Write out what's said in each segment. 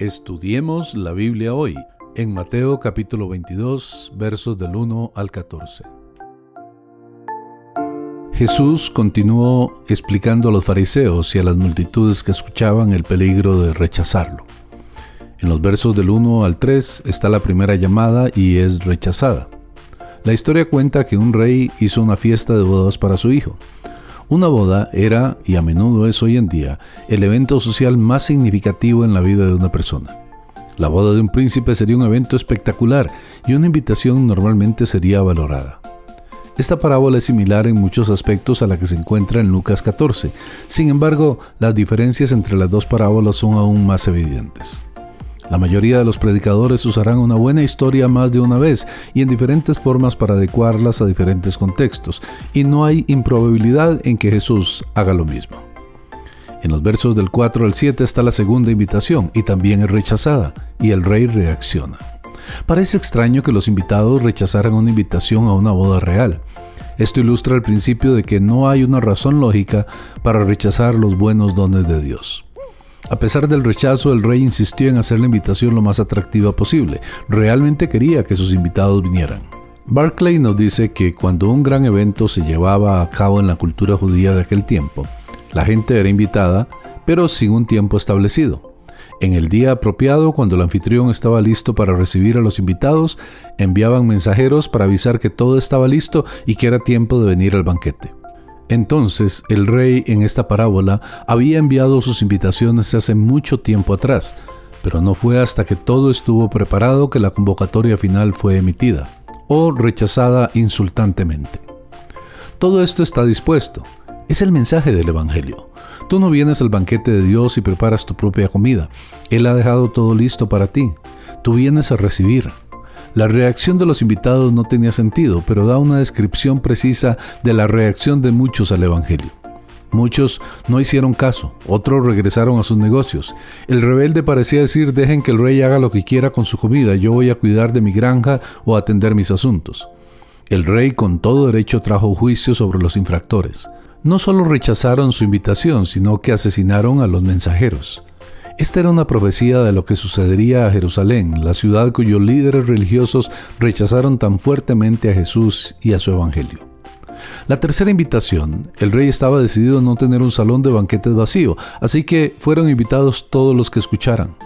Estudiemos la Biblia hoy en Mateo capítulo 22 versos del 1 al 14. Jesús continuó explicando a los fariseos y a las multitudes que escuchaban el peligro de rechazarlo. En los versos del 1 al 3 está la primera llamada y es rechazada. La historia cuenta que un rey hizo una fiesta de bodas para su hijo. Una boda era, y a menudo es hoy en día, el evento social más significativo en la vida de una persona. La boda de un príncipe sería un evento espectacular y una invitación normalmente sería valorada. Esta parábola es similar en muchos aspectos a la que se encuentra en Lucas 14, sin embargo, las diferencias entre las dos parábolas son aún más evidentes. La mayoría de los predicadores usarán una buena historia más de una vez y en diferentes formas para adecuarlas a diferentes contextos, y no hay improbabilidad en que Jesús haga lo mismo. En los versos del 4 al 7 está la segunda invitación y también es rechazada, y el rey reacciona. Parece extraño que los invitados rechazaran una invitación a una boda real. Esto ilustra el principio de que no hay una razón lógica para rechazar los buenos dones de Dios. A pesar del rechazo, el rey insistió en hacer la invitación lo más atractiva posible. Realmente quería que sus invitados vinieran. Barclay nos dice que cuando un gran evento se llevaba a cabo en la cultura judía de aquel tiempo, la gente era invitada, pero sin un tiempo establecido. En el día apropiado, cuando el anfitrión estaba listo para recibir a los invitados, enviaban mensajeros para avisar que todo estaba listo y que era tiempo de venir al banquete. Entonces el rey en esta parábola había enviado sus invitaciones hace mucho tiempo atrás, pero no fue hasta que todo estuvo preparado que la convocatoria final fue emitida, o rechazada insultantemente. Todo esto está dispuesto. Es el mensaje del Evangelio. Tú no vienes al banquete de Dios y preparas tu propia comida. Él ha dejado todo listo para ti. Tú vienes a recibir. La reacción de los invitados no tenía sentido, pero da una descripción precisa de la reacción de muchos al Evangelio. Muchos no hicieron caso, otros regresaron a sus negocios. El rebelde parecía decir, dejen que el rey haga lo que quiera con su comida, yo voy a cuidar de mi granja o atender mis asuntos. El rey con todo derecho trajo juicio sobre los infractores. No solo rechazaron su invitación, sino que asesinaron a los mensajeros. Esta era una profecía de lo que sucedería a Jerusalén, la ciudad cuyos líderes religiosos rechazaron tan fuertemente a Jesús y a su evangelio. La tercera invitación, el rey estaba decidido a no tener un salón de banquetes vacío, así que fueron invitados todos los que escucharan.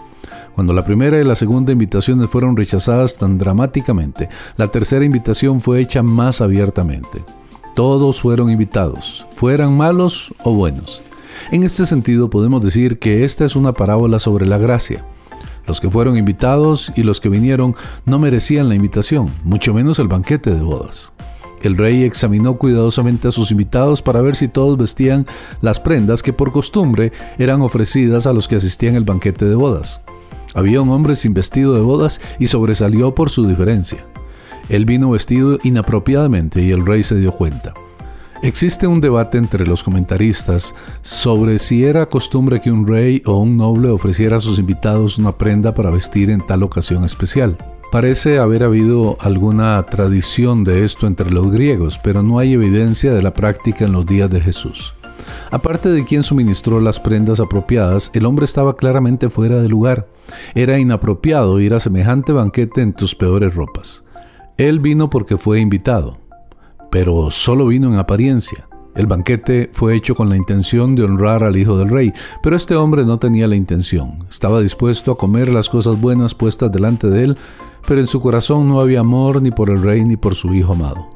Cuando la primera y la segunda invitaciones fueron rechazadas tan dramáticamente, la tercera invitación fue hecha más abiertamente. Todos fueron invitados, fueran malos o buenos. En este sentido podemos decir que esta es una parábola sobre la gracia. Los que fueron invitados y los que vinieron no merecían la invitación, mucho menos el banquete de bodas. El rey examinó cuidadosamente a sus invitados para ver si todos vestían las prendas que por costumbre eran ofrecidas a los que asistían al banquete de bodas. Había un hombre sin vestido de bodas y sobresalió por su diferencia. Él vino vestido inapropiadamente y el rey se dio cuenta. Existe un debate entre los comentaristas sobre si era costumbre que un rey o un noble ofreciera a sus invitados una prenda para vestir en tal ocasión especial. Parece haber habido alguna tradición de esto entre los griegos, pero no hay evidencia de la práctica en los días de Jesús. Aparte de quien suministró las prendas apropiadas, el hombre estaba claramente fuera de lugar. Era inapropiado ir a semejante banquete en tus peores ropas. Él vino porque fue invitado pero solo vino en apariencia. El banquete fue hecho con la intención de honrar al hijo del rey, pero este hombre no tenía la intención. Estaba dispuesto a comer las cosas buenas puestas delante de él, pero en su corazón no había amor ni por el rey ni por su hijo amado.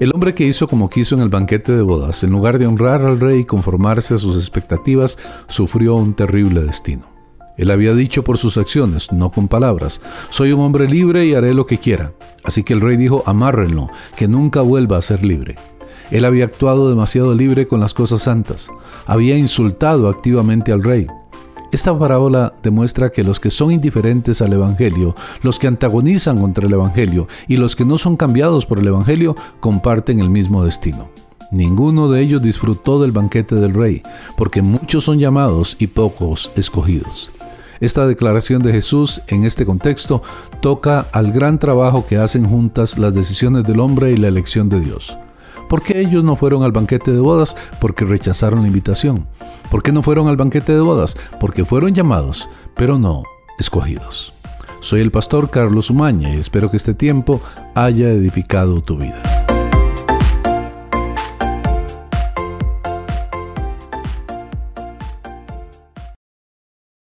El hombre que hizo como quiso en el banquete de bodas, en lugar de honrar al rey y conformarse a sus expectativas, sufrió un terrible destino. Él había dicho por sus acciones, no con palabras, soy un hombre libre y haré lo que quiera. Así que el rey dijo, amárrenlo, que nunca vuelva a ser libre. Él había actuado demasiado libre con las cosas santas, había insultado activamente al rey. Esta parábola demuestra que los que son indiferentes al Evangelio, los que antagonizan contra el Evangelio y los que no son cambiados por el Evangelio comparten el mismo destino. Ninguno de ellos disfrutó del banquete del rey, porque muchos son llamados y pocos escogidos. Esta declaración de Jesús en este contexto toca al gran trabajo que hacen juntas las decisiones del hombre y la elección de Dios. ¿Por qué ellos no fueron al banquete de bodas? Porque rechazaron la invitación. ¿Por qué no fueron al banquete de bodas? Porque fueron llamados, pero no escogidos. Soy el pastor Carlos Umaña y espero que este tiempo haya edificado tu vida.